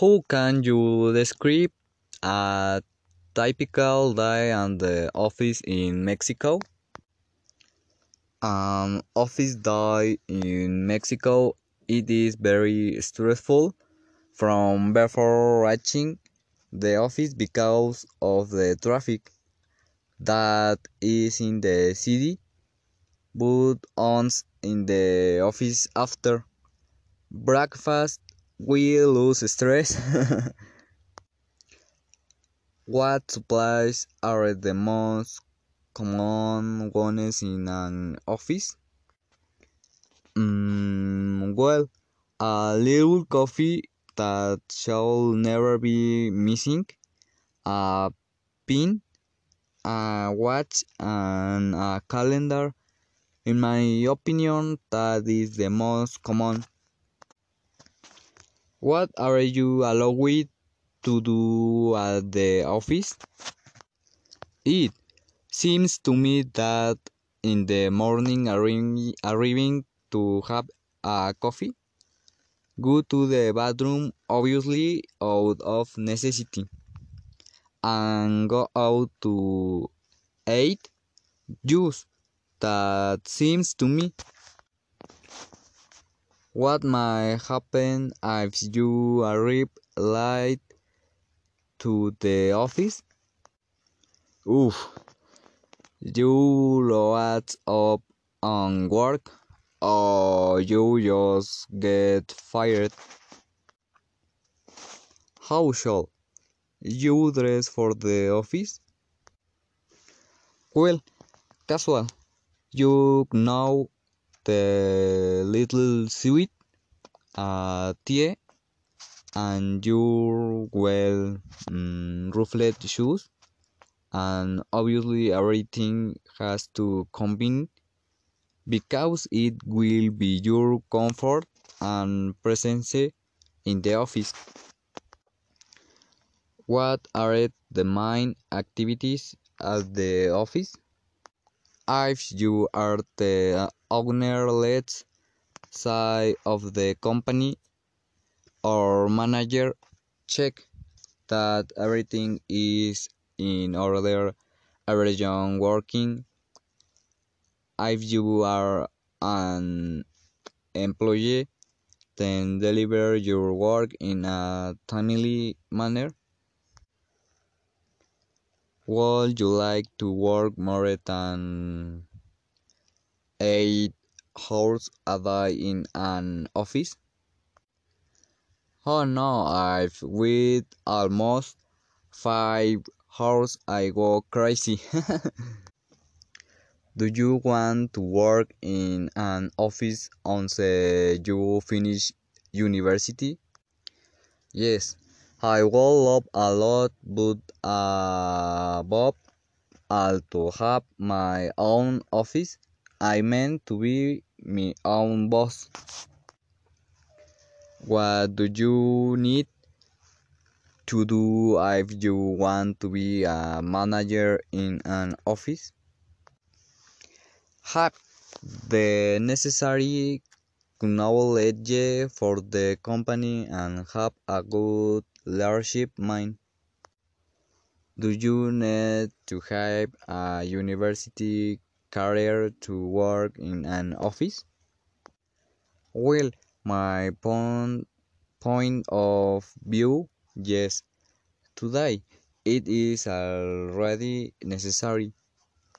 How can you describe a typical day at the office in Mexico? An office day in Mexico it is very stressful from before reaching the office because of the traffic that is in the city but once in the office after breakfast we lose stress what supplies are the most common ones in an office Mm, well, a little coffee that shall never be missing, a pin, a watch, and a calendar. In my opinion, that is the most common. What are you allowed to do at the office? It seems to me that in the morning arri- arriving to have a coffee, go to the bathroom obviously out of necessity, and go out to eat juice. That seems to me. What might happen if you arrive late to the office? Oof, you load up on work or you just get fired. How shall you dress for the office? Well, casual. You know the little suit, a tie, and your well mm, ruffled shoes, and obviously everything has to combine because it will be your comfort and presence in the office. What are the main activities at the office? If you are the uh, owner, let's say, of the company or manager, check that everything is in order, everyone working. If you are an employee, then deliver your work in a timely manner. Would you like to work more than eight hours a day in an office? Oh no, I've with almost five hours I go crazy. Do you want to work in an office once uh, you finish university? Yes, I would love a lot, but uh, above all to have my own office. I meant to be my own boss. What do you need to do if you want to be a manager in an office? Have the necessary knowledge for the company and have a good leadership mind. Do you need to have a university career to work in an office? Well, my point, point of view, yes. Today, it is already necessary.